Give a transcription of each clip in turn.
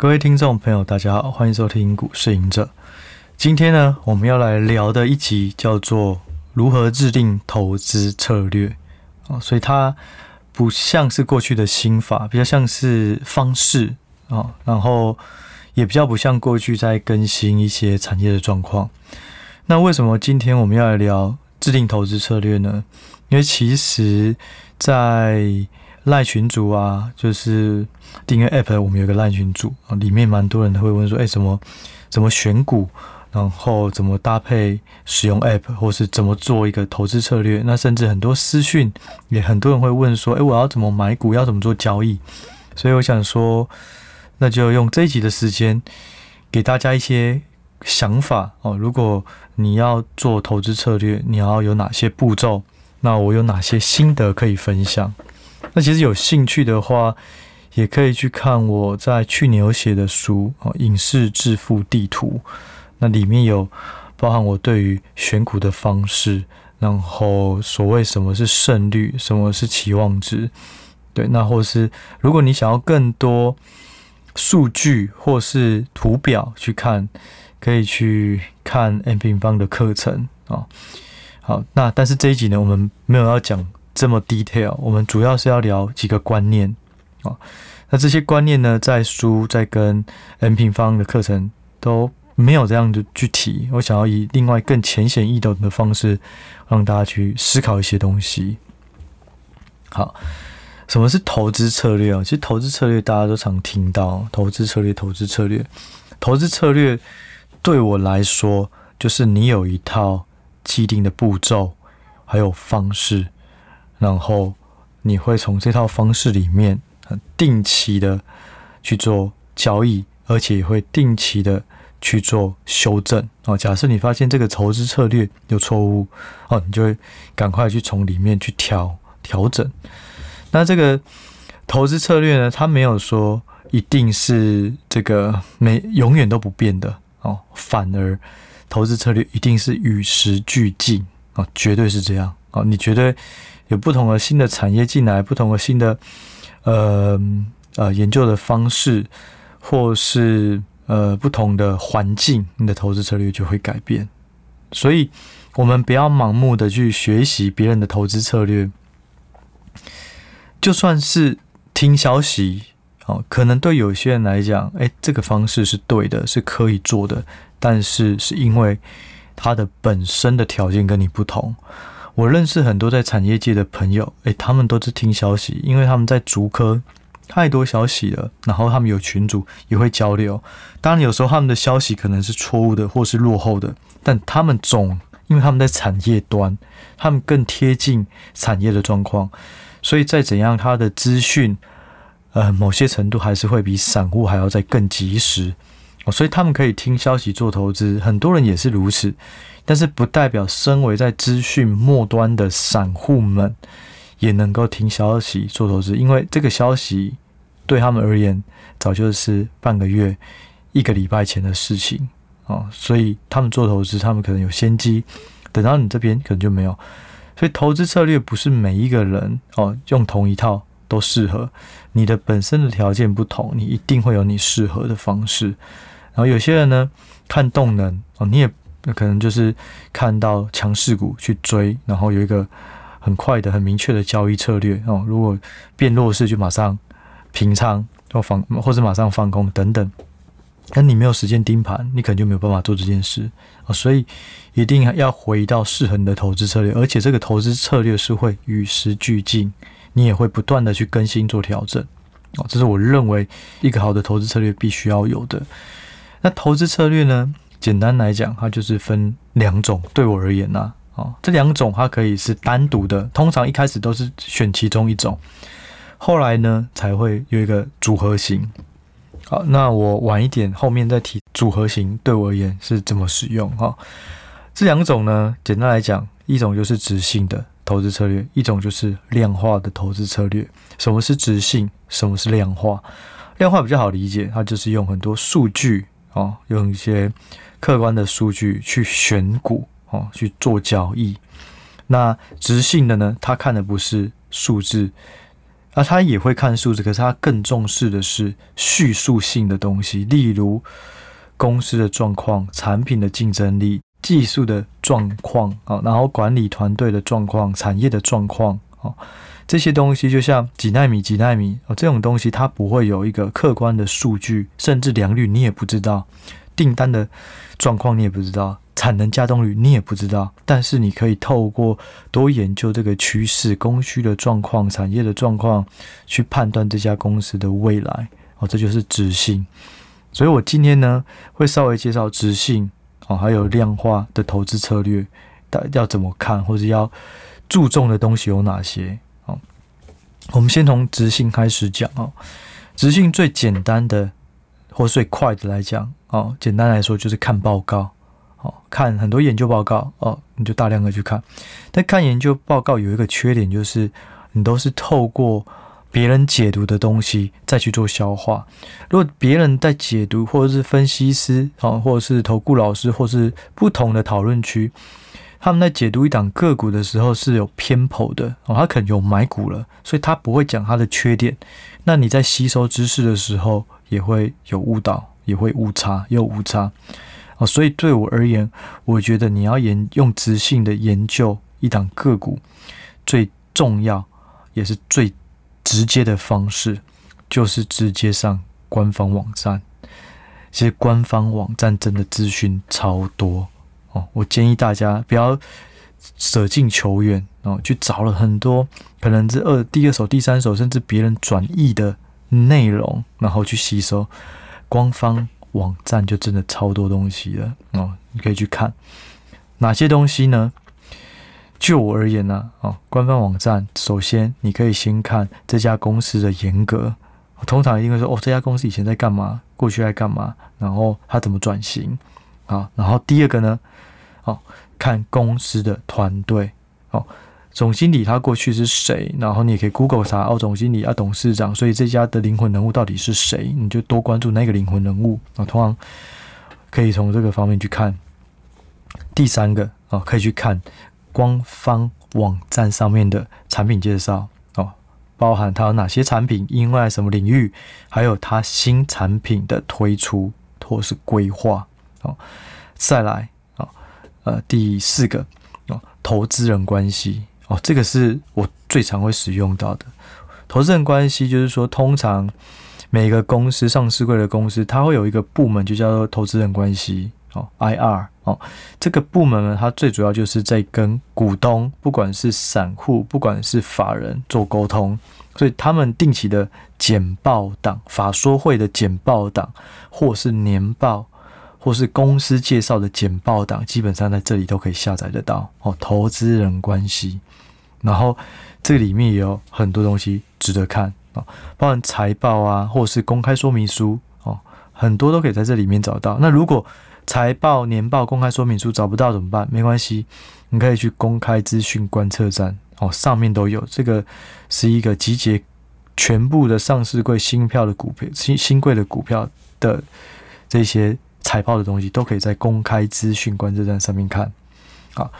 各位听众朋友，大家好，欢迎收听股市赢者。今天呢，我们要来聊的一集叫做如何制定投资策略啊，所以它不像是过去的心法，比较像是方式啊，然后也比较不像过去在更新一些产业的状况。那为什么今天我们要来聊制定投资策略呢？因为其实，在赖群组啊，就是订阅 App，我们有个赖群组啊，里面蛮多人会问说，哎，怎么怎么选股，然后怎么搭配使用 App，或是怎么做一个投资策略？那甚至很多私讯也很多人会问说，哎，我要怎么买股，要怎么做交易？所以我想说，那就用这一集的时间给大家一些想法哦。如果你要做投资策略，你要有哪些步骤？那我有哪些心得可以分享？那其实有兴趣的话，也可以去看我在去年有写的书哦，《影视致富地图》。那里面有包含我对于选股的方式，然后所谓什么是胜率，什么是期望值。对，那或是如果你想要更多数据或是图表去看，可以去看 M 平方的课程啊。好，那但是这一集呢，我们没有要讲。这么 detail，我们主要是要聊几个观念啊。那这些观念呢，在书在跟 n 平方的课程都没有这样的具体。我想要以另外更浅显易懂的方式，让大家去思考一些东西。好，什么是投资策略啊？其实投资策略大家都常听到，投资策略，投资策略，投资策略对我来说，就是你有一套既定的步骤，还有方式。然后你会从这套方式里面，定期的去做交易，而且也会定期的去做修正哦。假设你发现这个投资策略有错误哦，你就会赶快去从里面去调调整。那这个投资策略呢，它没有说一定是这个没永远都不变的哦，反而投资策略一定是与时俱进哦，绝对是这样哦，你绝对。有不同的新的产业进来，不同的新的呃呃研究的方式，或是呃不同的环境，你的投资策略就会改变。所以，我们不要盲目的去学习别人的投资策略，就算是听消息，哦，可能对有些人来讲，哎，这个方式是对的，是可以做的，但是是因为它的本身的条件跟你不同。我认识很多在产业界的朋友，诶，他们都是听消息，因为他们在竹科太多消息了，然后他们有群组也会交流。当然，有时候他们的消息可能是错误的或是落后的，但他们总因为他们在产业端，他们更贴近产业的状况，所以再怎样，他的资讯，呃，某些程度还是会比散户还要再更及时。所以他们可以听消息做投资，很多人也是如此。但是不代表身为在资讯末端的散户们也能够听消息做投资，因为这个消息对他们而言早就是半个月、一个礼拜前的事情哦，所以他们做投资，他们可能有先机，等到你这边可能就没有。所以投资策略不是每一个人哦用同一套都适合，你的本身的条件不同，你一定会有你适合的方式。然后有些人呢看动能哦，你也。那可能就是看到强势股去追，然后有一个很快的、很明确的交易策略哦。如果变弱势，就马上平仓或放，或者马上放空等等。但你没有时间盯盘，你可能就没有办法做这件事哦。所以一定要回到适合你的投资策略，而且这个投资策略是会与时俱进，你也会不断的去更新做调整哦。这是我认为一个好的投资策略必须要有的。那投资策略呢？简单来讲，它就是分两种。对我而言呢、啊，哦，这两种它可以是单独的，通常一开始都是选其中一种，后来呢才会有一个组合型。好，那我晚一点后面再提组合型对我而言是怎么使用哈。这两种呢，简单来讲，一种就是直性的投资策略，一种就是量化的投资策略。什么是直性？什么是量化？量化比较好理解，它就是用很多数据哦，用一些。客观的数据去选股哦，去做交易。那直性的呢？他看的不是数字，啊，他也会看数字，可是他更重视的是叙述性的东西，例如公司的状况、产品的竞争力、技术的状况啊，然后管理团队的状况、产业的状况啊，这些东西就像几纳米、几纳米哦，这种东西它不会有一个客观的数据，甚至良率你也不知道，订单的状况你也不知道。产能加动率你也不知道，但是你可以透过多研究这个趋势、供需的状况、产业的状况，去判断这家公司的未来。哦，这就是直性。所以我今天呢，会稍微介绍直性哦，还有量化的投资策略，大要怎么看，或者要注重的东西有哪些？哦，我们先从直性开始讲哦。直性最简单的或最快的来讲哦，简单来说就是看报告。哦，看很多研究报告哦，你就大量的去看。但看研究报告有一个缺点，就是你都是透过别人解读的东西再去做消化。如果别人在解读，或者是分析师啊，或者是投顾老师，或是不同的讨论区，他们在解读一档个股的时候是有偏颇的哦，他可能有买股了，所以他不会讲他的缺点。那你在吸收知识的时候也会有误导，也会误差，也有误差。哦，所以对我而言，我觉得你要研用直性的研究一档个股，最重要也是最直接的方式，就是直接上官方网站。其实官方网站真的资讯超多哦，我建议大家不要舍近求远哦，去找了很多可能是二第二手、第三手，甚至别人转译的内容，然后去吸收官方。网站就真的超多东西了哦，你可以去看哪些东西呢？就我而言呢，哦，官方网站首先你可以先看这家公司的严格，通常一定会说哦，这家公司以前在干嘛，过去在干嘛，然后它怎么转型啊？然后第二个呢，哦，看公司的团队哦。总经理他过去是谁？然后你也可以 Google 查哦，总经理啊，董事长，所以这家的灵魂人物到底是谁？你就多关注那个灵魂人物啊。通常可以从这个方面去看。第三个啊，可以去看官方网站上面的产品介绍哦，包含它有哪些产品，应用在什么领域，还有它新产品的推出或是规划哦。再来啊，呃，第四个哦，投资人关系。哦，这个是我最常会使用到的投资人关系，就是说，通常每个公司上市柜的公司，它会有一个部门，就叫做投资人关系哦，IR 哦，这个部门呢，它最主要就是在跟股东，不管是散户，不管是法人做沟通，所以他们定期的简报档、法说会的简报档，或是年报。或是公司介绍的简报档，基本上在这里都可以下载得到哦。投资人关系，然后这里面也有很多东西值得看哦，包含财报啊，或是公开说明书哦，很多都可以在这里面找到。那如果财报、年报、公开说明书找不到怎么办？没关系，你可以去公开资讯观测站哦，上面都有。这个是一个集结全部的上市柜新票的股票、新新贵的股票的这些。财报的东西都可以在公开资讯观测站上面看。好，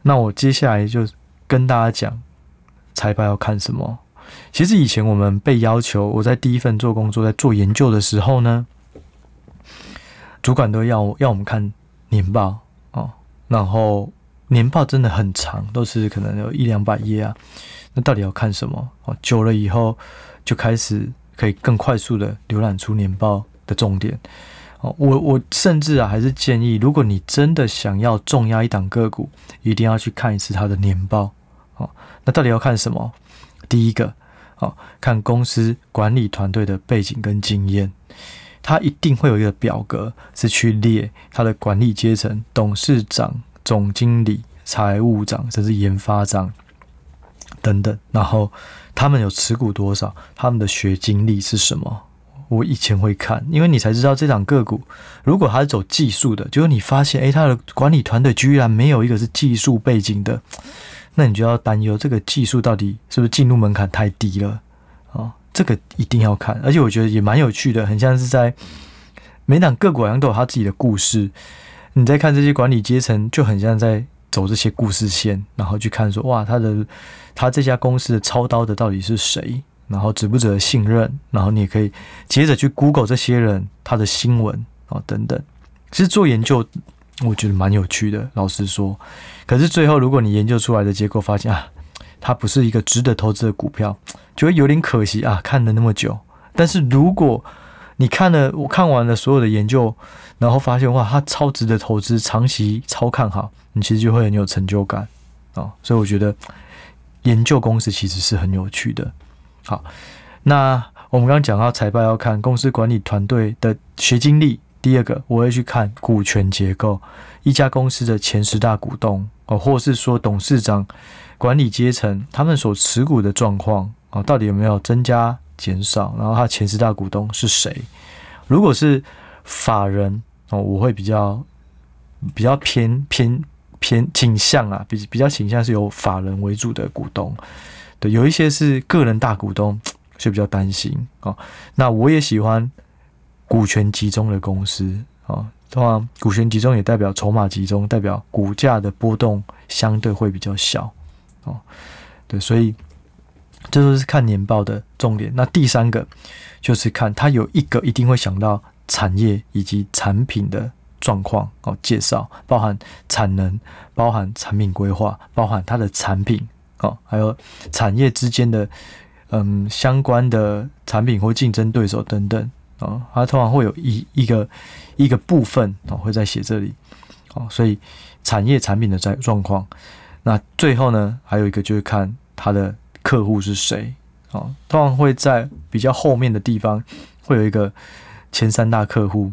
那我接下来就跟大家讲财报要看什么。其实以前我们被要求，我在第一份做工作，在做研究的时候呢，主管都要要我们看年报哦，然后年报真的很长，都是可能有一两百页啊。那到底要看什么？哦，久了以后就开始可以更快速的浏览出年报的重点。哦，我我甚至啊，还是建议，如果你真的想要重压一档个股，一定要去看一次它的年报。哦，那到底要看什么？第一个，哦，看公司管理团队的背景跟经验，他一定会有一个表格是去列他的管理阶层，董事长、总经理、财务长，甚至研发长等等，然后他们有持股多少，他们的学经历是什么。我以前会看，因为你才知道这档个股，如果它是走技术的，就是你发现，诶，它的管理团队居然没有一个是技术背景的，那你就要担忧这个技术到底是不是进入门槛太低了哦，这个一定要看，而且我觉得也蛮有趣的，很像是在每档个股好像都有他自己的故事，你在看这些管理阶层，就很像在走这些故事线，然后去看说，哇，他的他这家公司的操刀的到底是谁？然后值不值得信任，然后你也可以接着去 Google 这些人他的新闻啊等等。其实做研究我觉得蛮有趣的，老实说。可是最后如果你研究出来的结果发现啊，它不是一个值得投资的股票，就会有点可惜啊。看了那么久，但是如果你看了我看完了所有的研究，然后发现哇，它超值得投资，长期超看好，你其实就会很有成就感啊。所以我觉得研究公司其实是很有趣的。好，那我们刚刚讲到财报要看公司管理团队的学经历。第二个，我会去看股权结构，一家公司的前十大股东哦，或是说董事长、管理阶层他们所持股的状况啊，到底有没有增加、减少？然后他前十大股东是谁？如果是法人哦，我会比较比较偏偏偏倾向啊，比比较倾向是由法人为主的股东。对，有一些是个人大股东，就比较担心哦。那我也喜欢股权集中的公司啊，通常股权集中也代表筹码集中，代表股价的波动相对会比较小哦。对，所以这都是看年报的重点。那第三个就是看它有一个一定会想到产业以及产品的状况哦，介绍包含产能，包含产品规划，包含它的产品。哦，还有产业之间的嗯相关的产品或竞争对手等等哦，它通常会有一一个一个部分哦会在写这里哦，所以产业产品的在状况，那最后呢还有一个就是看它的客户是谁哦，通常会在比较后面的地方会有一个前三大客户。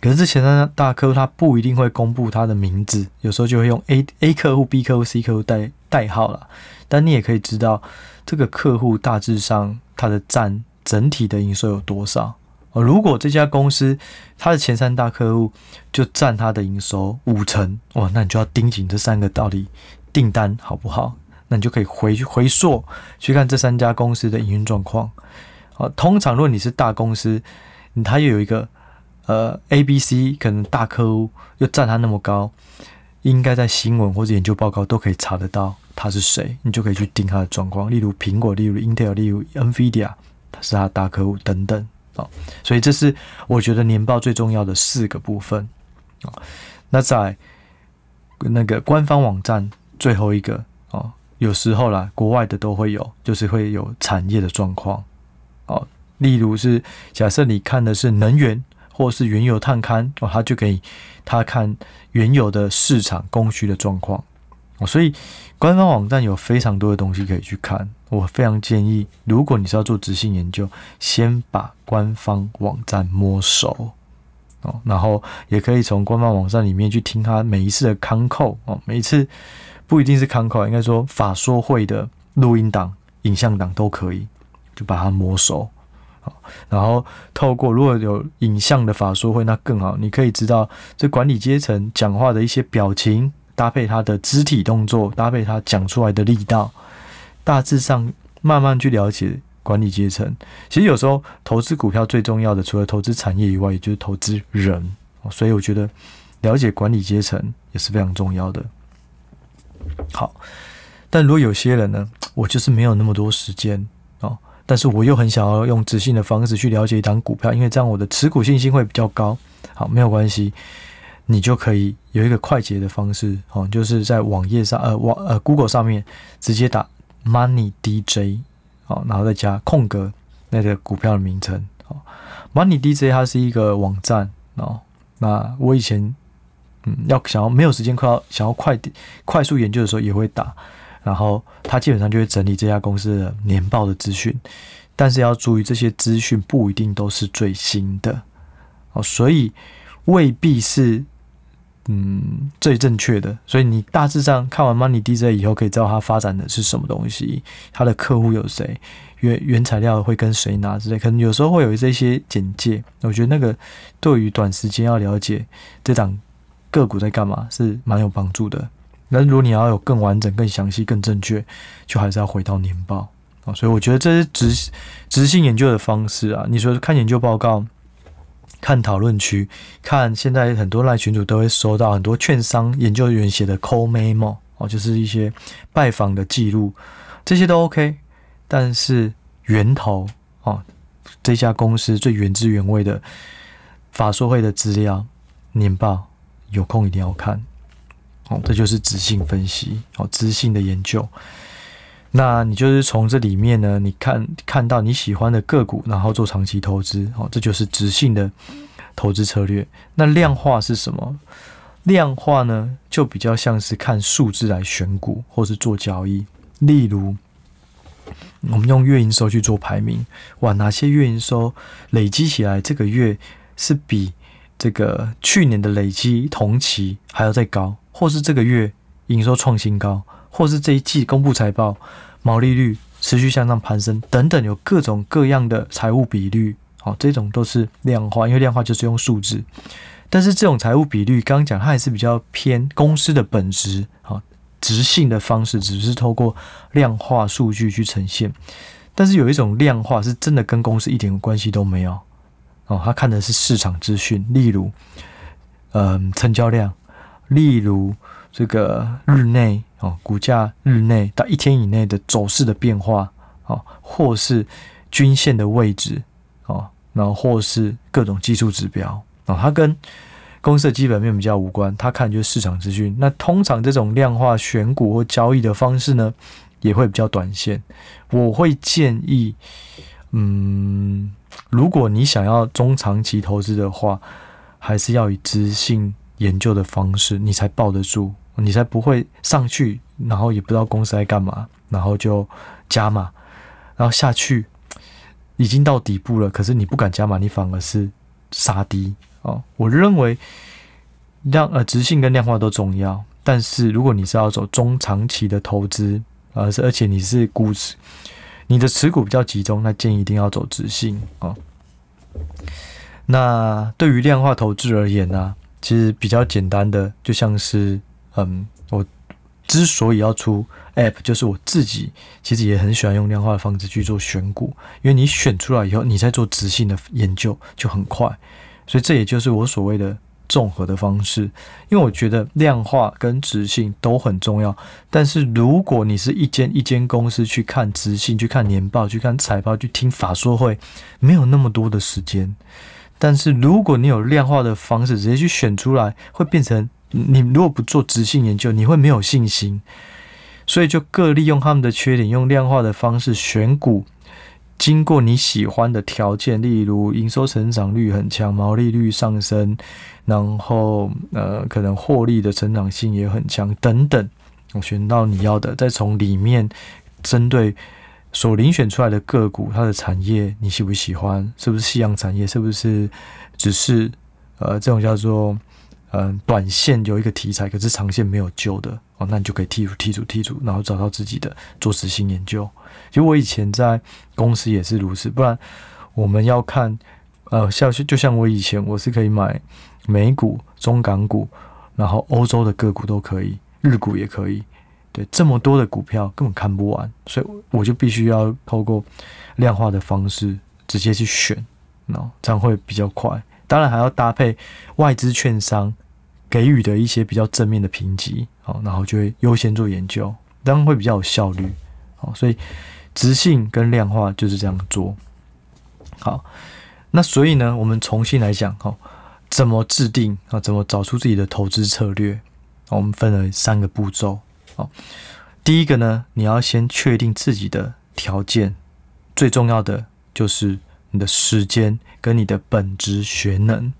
可是这前三大客户他不一定会公布他的名字，有时候就会用 A A 客户、B 客户、C 客户代代号了。但你也可以知道这个客户大致上他的占整体的营收有多少。如果这家公司它的前三大客户就占它的营收五成，哇，那你就要盯紧这三个到底订单好不好？那你就可以回去回溯去看这三家公司的营运状况。啊，通常如果你是大公司，它又有一个。呃，A、B、C 可能大客户又占他那么高，应该在新闻或者研究报告都可以查得到他是谁，你就可以去盯他的状况。例如苹果，例如 Intel，例如 NVIDIA，是他大客户等等啊。所以这是我觉得年报最重要的四个部分啊。那在那个官方网站最后一个啊，有时候啦，国外的都会有，就是会有产业的状况啊。例如是假设你看的是能源。或是原油探勘哦，他就给他看原油的市场供需的状况所以官方网站有非常多的东西可以去看。我非常建议，如果你是要做质性研究，先把官方网站摸熟哦，然后也可以从官方网站里面去听他每一次的康扣哦，每一次不一定是康扣，应该说法说会的录音档、影像档都可以，就把它摸熟。然后透过如果有影像的法说会，那更好。你可以知道这管理阶层讲话的一些表情，搭配他的肢体动作，搭配他讲出来的力道，大致上慢慢去了解管理阶层。其实有时候投资股票最重要的，除了投资产业以外，也就是投资人。所以我觉得了解管理阶层也是非常重要的。好，但如果有些人呢，我就是没有那么多时间哦。但是我又很想要用质性的方式去了解一档股票，因为这样我的持股信心会比较高。好，没有关系，你就可以有一个快捷的方式，哦，就是在网页上，呃，网呃 Google 上面直接打 Money DJ，哦，然后再加空格那个股票的名称。哦，Money DJ 它是一个网站哦。那我以前嗯要想要没有时间快要想要快点快速研究的时候也会打。然后他基本上就会整理这家公司的年报的资讯，但是要注意这些资讯不一定都是最新的哦，所以未必是嗯最正确的。所以你大致上看完 Money DJ 以后，可以知道它发展的是什么东西，它的客户有谁，原原材料会跟谁拿之类，可能有时候会有这些简介。我觉得那个对于短时间要了解这档个股在干嘛是蛮有帮助的。那如果你要有更完整、更详细、更正确，就还是要回到年报啊。所以我觉得这是直直性研究的方式啊。你说看研究报告、看讨论区、看现在很多来群主都会收到很多券商研究员写的 call memo 哦，就是一些拜访的记录，这些都 OK。但是源头哦，这家公司最原汁原味的法说会的资料年报，有空一定要看哦。这就是质性分析哦，质性的研究。那你就是从这里面呢，你看看到你喜欢的个股，然后做长期投资哦，这就是直性的投资策略。那量化是什么？量化呢，就比较像是看数字来选股或是做交易。例如，我们用月营收去做排名，哇，哪些月营收累积起来这个月是比这个去年的累积同期还要再高，或是这个月营收创新高，或是这一季公布财报毛利率持续向上攀升等等，有各种各样的财务比率，好，这种都是量化，因为量化就是用数字。但是这种财务比率，刚刚讲它还是比较偏公司的本质，啊，质性的方式，只是透过量化数据去呈现。但是有一种量化是真的跟公司一点关系都没有，哦，他看的是市场资讯，例如，嗯，成交量，例如这个日内哦，股价日内到一天以内的走势的变化，哦，或是均线的位置，哦，然后或是各种技术指标。哦，它跟公司的基本面比较无关，它看就是市场资讯。那通常这种量化选股或交易的方式呢，也会比较短线。我会建议，嗯，如果你想要中长期投资的话，还是要以资性研究的方式，你才抱得住，你才不会上去，然后也不知道公司在干嘛，然后就加码，然后下去已经到底部了，可是你不敢加码，你反而是杀低。哦，我认为量呃直性跟量化都重要，但是如果你是要走中长期的投资，而、是而且你是股市，你的持股比较集中，那建议一定要走直性啊、哦。那对于量化投资而言呢、其实比较简单的，就像是嗯，我之所以要出 App，就是我自己其实也很喜欢用量化的方式去做选股，因为你选出来以后，你再做直性的研究就很快。所以这也就是我所谓的综合的方式，因为我觉得量化跟直性都很重要。但是如果你是一间一间公司去看直性、去看年报、去看财报、去听法说会，没有那么多的时间。但是如果你有量化的方式，直接去选出来，会变成你如果不做直性研究，你会没有信心。所以就各利用他们的缺点，用量化的方式选股。经过你喜欢的条件，例如营收成长率很强，毛利率上升，然后呃可能获利的成长性也很强等等，我选到你要的，再从里面针对所遴选出来的个股，它的产业你喜不喜欢？是不是夕阳产业？是不是只是呃这种叫做嗯、短线有一个题材，可是长线没有救的哦，那你就可以剔除剔除剔除，然后找到自己的做质性研究。其实我以前在公司也是如此，不然我们要看，呃，像就像我以前我是可以买美股、中港股，然后欧洲的个股都可以，日股也可以，对，这么多的股票根本看不完，所以我就必须要透过量化的方式直接去选，那这样会比较快。当然还要搭配外资券商给予的一些比较正面的评级，好，然后就会优先做研究，这样会比较有效率，好，所以。直性跟量化就是这样做。好，那所以呢，我们重新来讲哈，怎么制定啊？怎么找出自己的投资策略？我们分了三个步骤。好，第一个呢，你要先确定自己的条件，最重要的就是你的时间跟你的本职学能。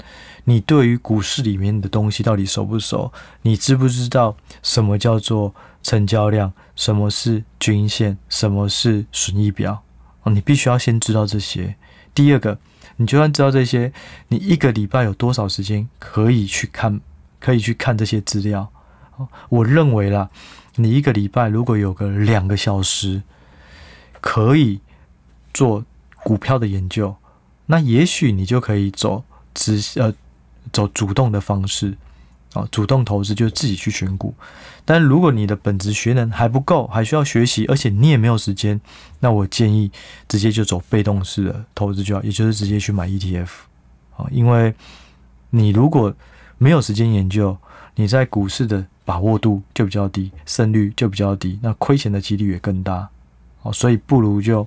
你对于股市里面的东西到底熟不熟？你知不知道什么叫做成交量？什么是均线？什么是损益表？哦，你必须要先知道这些。第二个，你就算知道这些，你一个礼拜有多少时间可以去看？可以去看这些资料？我认为啦，你一个礼拜如果有个两个小时可以做股票的研究，那也许你就可以走直呃。走主动的方式，啊，主动投资就自己去选股。但如果你的本职学能还不够，还需要学习，而且你也没有时间，那我建议直接就走被动式的投资就好，也就是直接去买 ETF。啊，因为你如果没有时间研究，你在股市的把握度就比较低，胜率就比较低，那亏钱的几率也更大。哦，所以不如就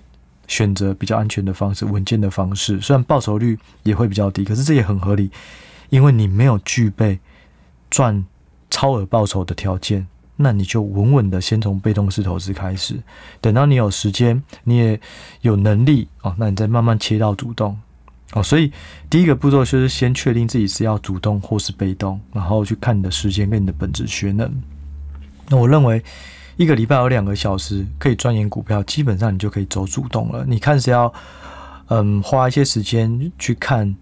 选择比较安全的方式、稳健的方式，虽然报酬率也会比较低，可是这也很合理，因为你没有具备赚超额报酬的条件，那你就稳稳的先从被动式投资开始，等到你有时间，你也有能力哦，那你再慢慢切到主动哦。所以第一个步骤就是先确定自己是要主动或是被动，然后去看你的时间跟你的本质学能。那我认为。一个礼拜有两个小时可以钻研股票，基本上你就可以走主动了。你看是要嗯花一些时间去看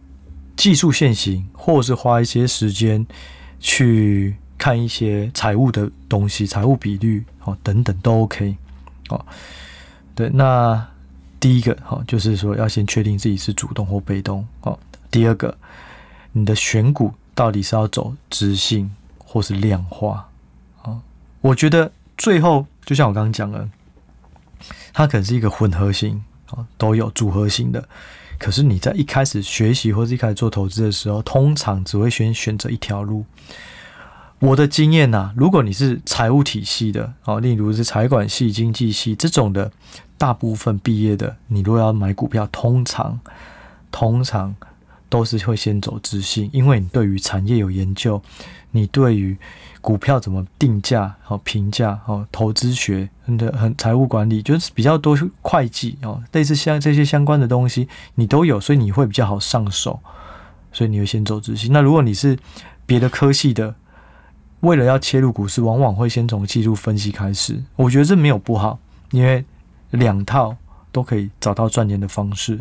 技术线型，或是花一些时间去看一些财务的东西、财务比率哦等等都 OK 哦。对，那第一个哈就是说要先确定自己是主动或被动哦。第二个，你的选股到底是要走直性或是量化啊？我觉得。最后，就像我刚刚讲的，它可能是一个混合型啊，都有组合型的。可是你在一开始学习或者一开始做投资的时候，通常只会选选择一条路。我的经验呐，如果你是财务体系的啊，例如是财管系、经济系这种的，大部分毕业的，你如果要买股票，通常通常都是会先走质性，因为你对于产业有研究，你对于股票怎么定价、好评价、好投资学的很财务管理，就是比较多会计哦，类似像这些相关的东西，你都有，所以你会比较好上手，所以你会先走质性。那如果你是别的科系的，为了要切入股市，往往会先从技术分析开始。我觉得这没有不好，因为两套都可以找到赚钱的方式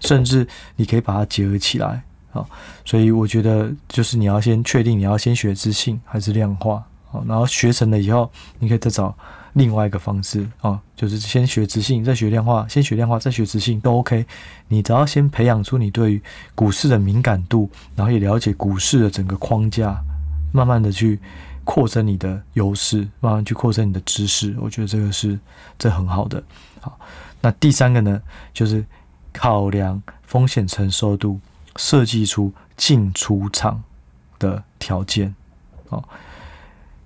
甚至你可以把它结合起来。啊，所以我觉得就是你要先确定你要先学质性还是量化，好，然后学成了以后，你可以再找另外一个方式啊，就是先学质性，再学量化，先学量化，再学质性都 OK。你只要先培养出你对于股市的敏感度，然后也了解股市的整个框架，慢慢的去扩增你的优势，慢慢去扩增你的知识，我觉得这个是这很好的。好，那第三个呢，就是考量风险承受度。设计出进出场的条件，哦，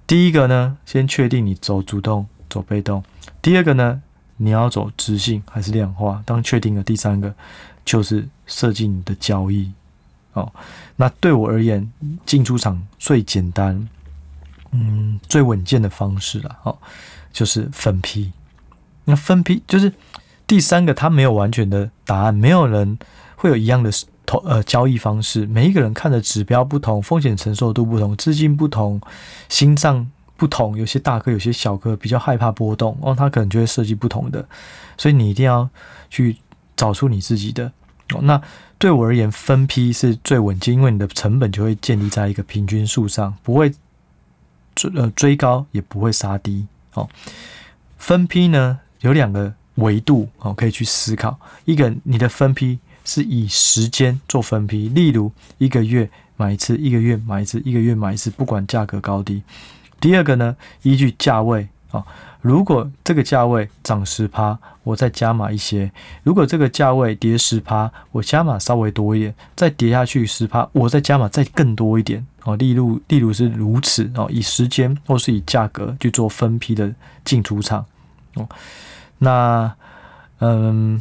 第一个呢，先确定你走主动走被动；第二个呢，你要走直性还是量化。当确定了第三个，就是设计你的交易。哦，那对我而言，进出场最简单，嗯，最稳健的方式了。哦，就是分批。那分批就是第三个，它没有完全的答案，没有人会有一样的。投呃交易方式，每一个人看的指标不同，风险承受度不同，资金不同，心脏不同，有些大颗，有些小颗，比较害怕波动，哦，他可能就会设计不同的，所以你一定要去找出你自己的。哦，那对我而言，分批是最稳健，因为你的成本就会建立在一个平均数上，不会追呃追高，也不会杀低。哦，分批呢有两个维度哦，可以去思考，一个你的分批。是以时间做分批，例如一个月买一次，一个月买一次，一个月买一次，不管价格高低。第二个呢，依据价位哦，如果这个价位涨十趴，我再加码一些；如果这个价位跌十趴，我加码稍微多一点，再跌下去十趴，我再加码再更多一点哦。例如，例如是如此哦，以时间或是以价格去做分批的进出场哦。那嗯。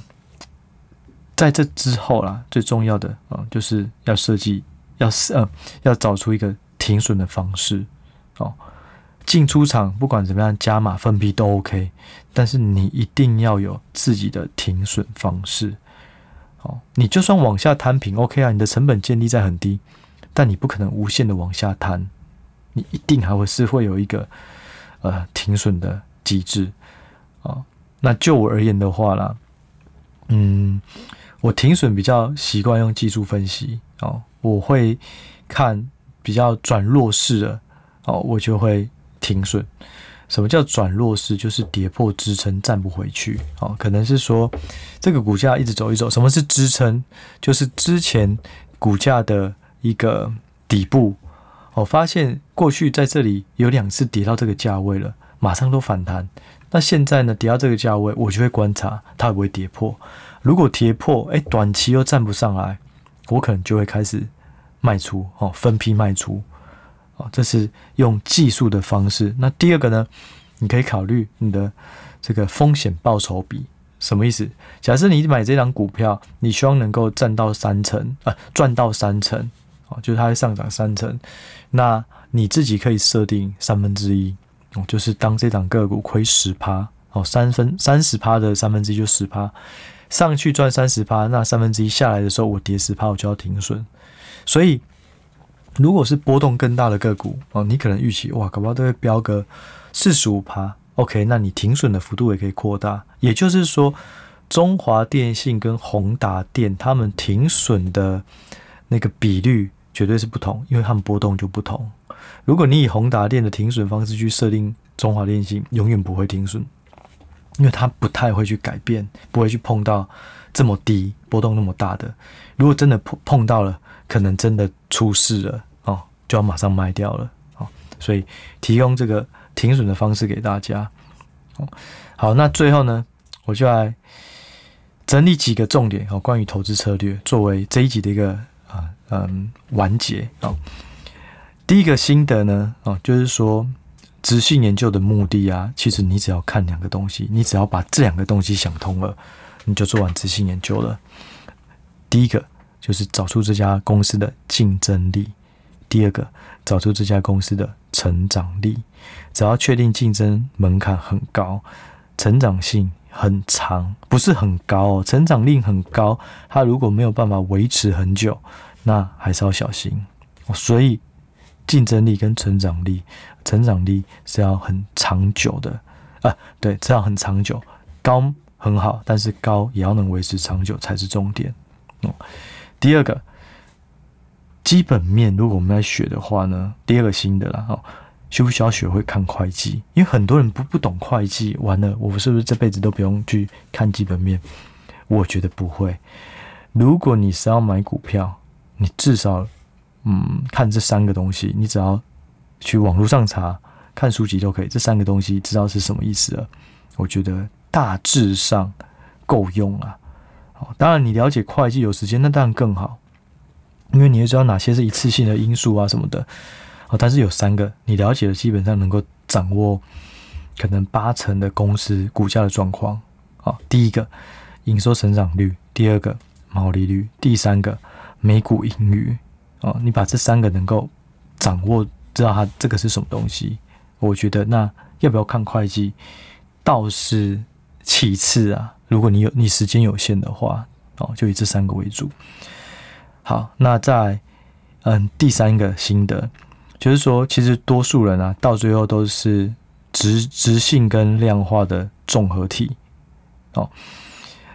在这之后啦，最重要的啊，就是要设计，要呃，要找出一个停损的方式哦。进出场不管怎么样，加码分批都 OK，但是你一定要有自己的停损方式哦。你就算往下摊平 OK 啊，你的成本建立在很低，但你不可能无限的往下摊，你一定还会是会有一个呃停损的机制啊。那就我而言的话啦，嗯。我停损比较习惯用技术分析哦，我会看比较转弱势的哦，我就会停损。什么叫转弱势？就是跌破支撑站不回去哦，可能是说这个股价一直走一走。什么是支撑？就是之前股价的一个底部。我发现过去在这里有两次跌到这个价位了，马上都反弹。那现在呢，跌到这个价位，我就会观察它会不会跌破。如果跌破，哎，短期又站不上来，我可能就会开始卖出哦，分批卖出哦，这是用技术的方式。那第二个呢，你可以考虑你的这个风险报酬比什么意思？假设你买这张股票，你希望能够赚到三成，呃，赚到三成，哦，就是它会上涨三成，那你自己可以设定三分之一，哦，就是当这档个股亏十趴，哦，三分三十趴的三分之一就十趴，上去赚三十趴，那三分之一下来的时候，我跌十趴，我就要停损。所以，如果是波动更大的个股，哦，你可能预期哇，搞不好都会飙个四十五趴。OK，那你停损的幅度也可以扩大，也就是说，中华电信跟宏达电他们停损的那个比率绝对是不同，因为他们波动就不同。如果你以宏达电的停损方式去设定中华电信，永远不会停损，因为它不太会去改变，不会去碰到这么低波动那么大的。如果真的碰碰到了，可能真的出事了哦，就要马上卖掉了哦。所以提供这个。停损的方式给大家，哦好，那最后呢，我就来整理几个重点哦，关于投资策略，作为这一集的一个啊嗯完结啊。第一个心得呢，哦，就是说，直性研究的目的啊，其实你只要看两个东西，你只要把这两个东西想通了，你就做完直性研究了。第一个就是找出这家公司的竞争力，第二个找出这家公司的成长力。只要确定竞争门槛很高，成长性很长，不是很高哦，成长力很高，它如果没有办法维持很久，那还是要小心。所以，竞争力跟成长力，成长力是要很长久的啊，对，这样很长久，高很好，但是高也要能维持长久才是重点。哦，第二个基本面，如果我们要学的话呢，第二个新的啦，哦。需不需要学会看会计？因为很多人不不懂会计，完了，我是不是这辈子都不用去看基本面？我觉得不会。如果你是要买股票，你至少嗯看这三个东西，你只要去网络上查，看书籍都可以。这三个东西知道是什么意思了？我觉得大致上够用啊。好，当然你了解会计有时间，那当然更好，因为你会知道哪些是一次性的因素啊什么的。哦，但是有三个你了解的，基本上能够掌握可能八成的公司股价的状况。啊，第一个营收成长率，第二个毛利率，第三个每股盈余。哦，你把这三个能够掌握，知道它这个是什么东西，我觉得那要不要看会计倒是其次啊。如果你有你时间有限的话，哦，就以这三个为主。好，那在嗯第三个心得。就是说，其实多数人啊，到最后都是质质性跟量化的综合体。哦，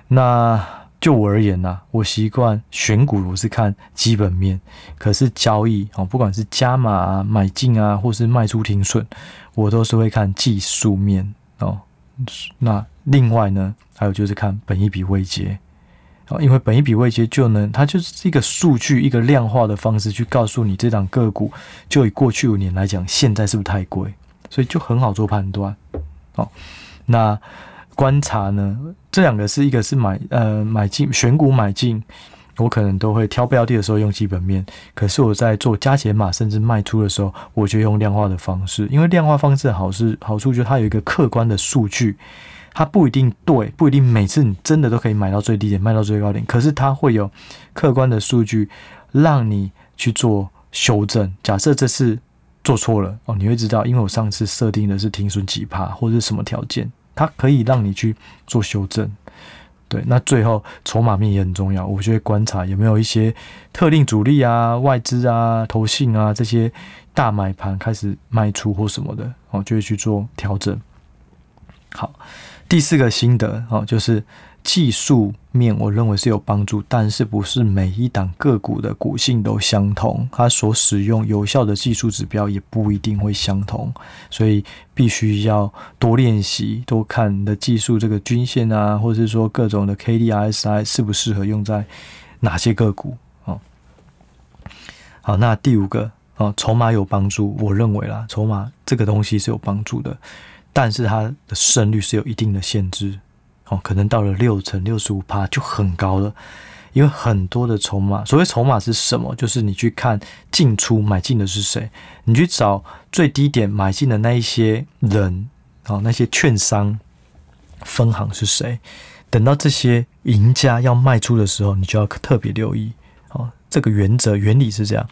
那就我而言呐、我习惯选股，我是看基本面。可是交易哦，不管是加码啊、买进啊，或是卖出停损，我都是会看技术面哦。那另外呢，还有就是看本一笔未结哦。因为本一笔未结就能，它就是一个数据，一个量化的方式去告诉你这档个股，就以过去五年来讲，现在是不是太贵？所以就很好做判断。哦，那观察呢？这两个是一个是买呃买进选股买进，我可能都会挑标的的时候用基本面，可是我在做加减码甚至卖出的时候，我就用量化的方式，因为量化方式好是好处就是它有一个客观的数据。它不一定对，不一定每次你真的都可以买到最低点，卖到最高点。可是它会有客观的数据，让你去做修正。假设这次做错了哦，你会知道，因为我上次设定的是停损几趴或者是什么条件，它可以让你去做修正。对，那最后筹码面也很重要，我就会观察有没有一些特定主力啊、外资啊、投信啊这些大买盘开始卖出或什么的哦，就会去做调整。好。第四个心得哦，就是技术面，我认为是有帮助，但是不是每一档个股的股性都相同，它所使用有效的技术指标也不一定会相同，所以必须要多练习，多看你的技术这个均线啊，或者是说各种的 K D RSI 适不适合用在哪些个股哦。好，那第五个哦，筹码有帮助，我认为啦，筹码这个东西是有帮助的。但是它的胜率是有一定的限制，哦，可能到了六成、六十五趴就很高了，因为很多的筹码，所谓筹码是什么？就是你去看进出买进的是谁，你去找最低点买进的那一些人，哦，那些券商分行是谁？等到这些赢家要卖出的时候，你就要特别留意哦。这个原则原理是这样，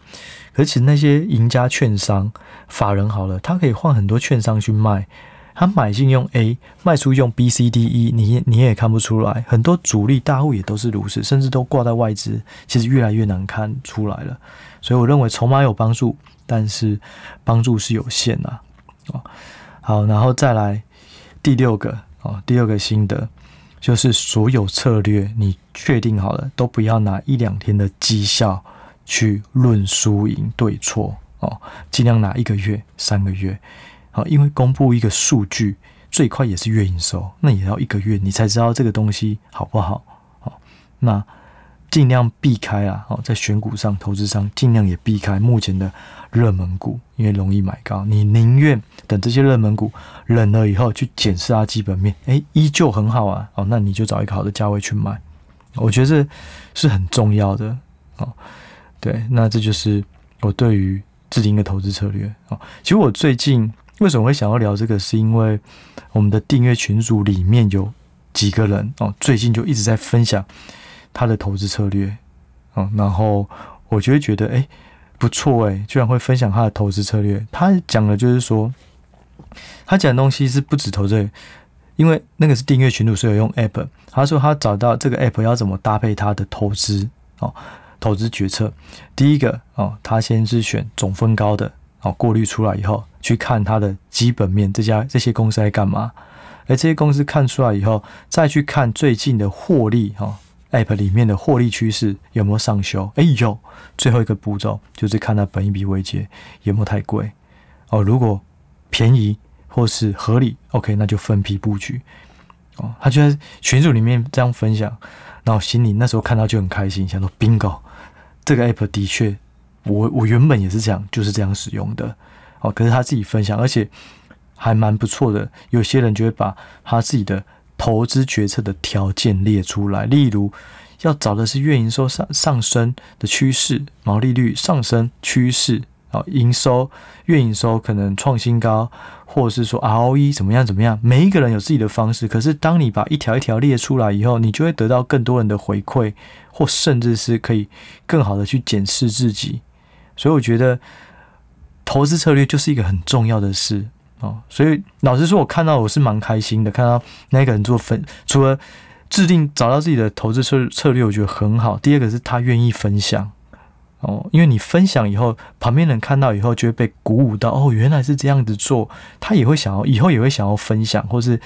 而且那些赢家券商法人好了，他可以换很多券商去卖，他买进用 A，卖出用 B、C、D、E，你你也看不出来。很多主力大户也都是如此，甚至都挂在外资，其实越来越难看出来了。所以我认为筹码有帮助，但是帮助是有限呐。哦，好，然后再来第六个哦，第六个心得。就是所有策略，你确定好了，都不要拿一两天的绩效去论输赢对错哦，尽量拿一个月、三个月，好，因为公布一个数据最快也是月营收，那也要一个月，你才知道这个东西好不好，好，那。尽量避开啊！好，在选股上，投资上尽量也避开目前的热门股，因为容易买高。你宁愿等这些热门股冷了以后去检视它基本面，诶，依旧很好啊！哦，那你就找一个好的价位去买，我觉得这是很重要的哦。对，那这就是我对于制定一个投资策略哦。其实我最近为什么会想要聊这个，是因为我们的订阅群组里面有几个人哦，最近就一直在分享。他的投资策略，嗯，然后我就会觉得，哎，不错，哎，居然会分享他的投资策略。他讲的就是说，他讲的东西是不止投资，因为那个是订阅群组，所以用 app。他说他找到这个 app 要怎么搭配他的投资哦，投资决策。第一个哦，他先是选总分高的哦，过滤出来以后，去看它的基本面，这家这些公司在干嘛？而这些公司看出来以后，再去看最近的获利哈。App 里面的获利趋势有没有上修？哎呦，最后一个步骤就是看它本一笔未结有没有太贵哦。如果便宜或是合理，OK，那就分批布局哦。他就在群组里面这样分享，然后心里那时候看到就很开心，想说 Bingo，这个 App 的确，我我原本也是这样，就是这样使用的哦。可是他自己分享，而且还蛮不错的。有些人就会把他自己的。投资决策的条件列出来，例如要找的是月营收上上升的趋势，毛利率上升趋势啊，营收月营收可能创新高，或者是说 ROE 怎么样怎么样，每一个人有自己的方式。可是当你把一条一条列出来以后，你就会得到更多人的回馈，或甚至是可以更好的去检视自己。所以我觉得投资策略就是一个很重要的事。哦，所以老实说，我看到我是蛮开心的。看到那个人做分，除了制定找到自己的投资策策略，我觉得很好。第二个是他愿意分享哦，因为你分享以后，旁边人看到以后就会被鼓舞到哦，原来是这样子做，他也会想要以后也会想要分享，或是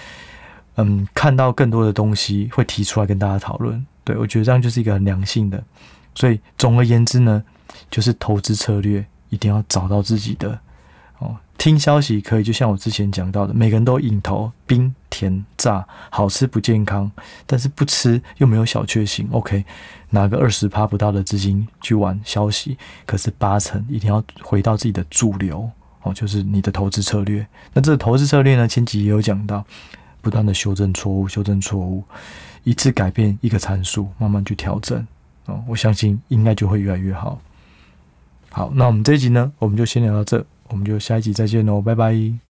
嗯，看到更多的东西会提出来跟大家讨论。对，我觉得这样就是一个很良性的。所以总而言之呢，就是投资策略一定要找到自己的。哦，听消息可以，就像我之前讲到的，每个人都瘾头，冰甜炸，好吃不健康，但是不吃又没有小确幸。OK，拿个二十趴不到的资金去玩消息，可是八成一定要回到自己的主流哦，就是你的投资策略。那这个投资策略呢，前几也有讲到，不断的修正错误，修正错误，一次改变一个参数，慢慢去调整哦，我相信应该就会越来越好。好，那我们这一集呢，我们就先聊到这。我们就下一集再见喽，拜拜。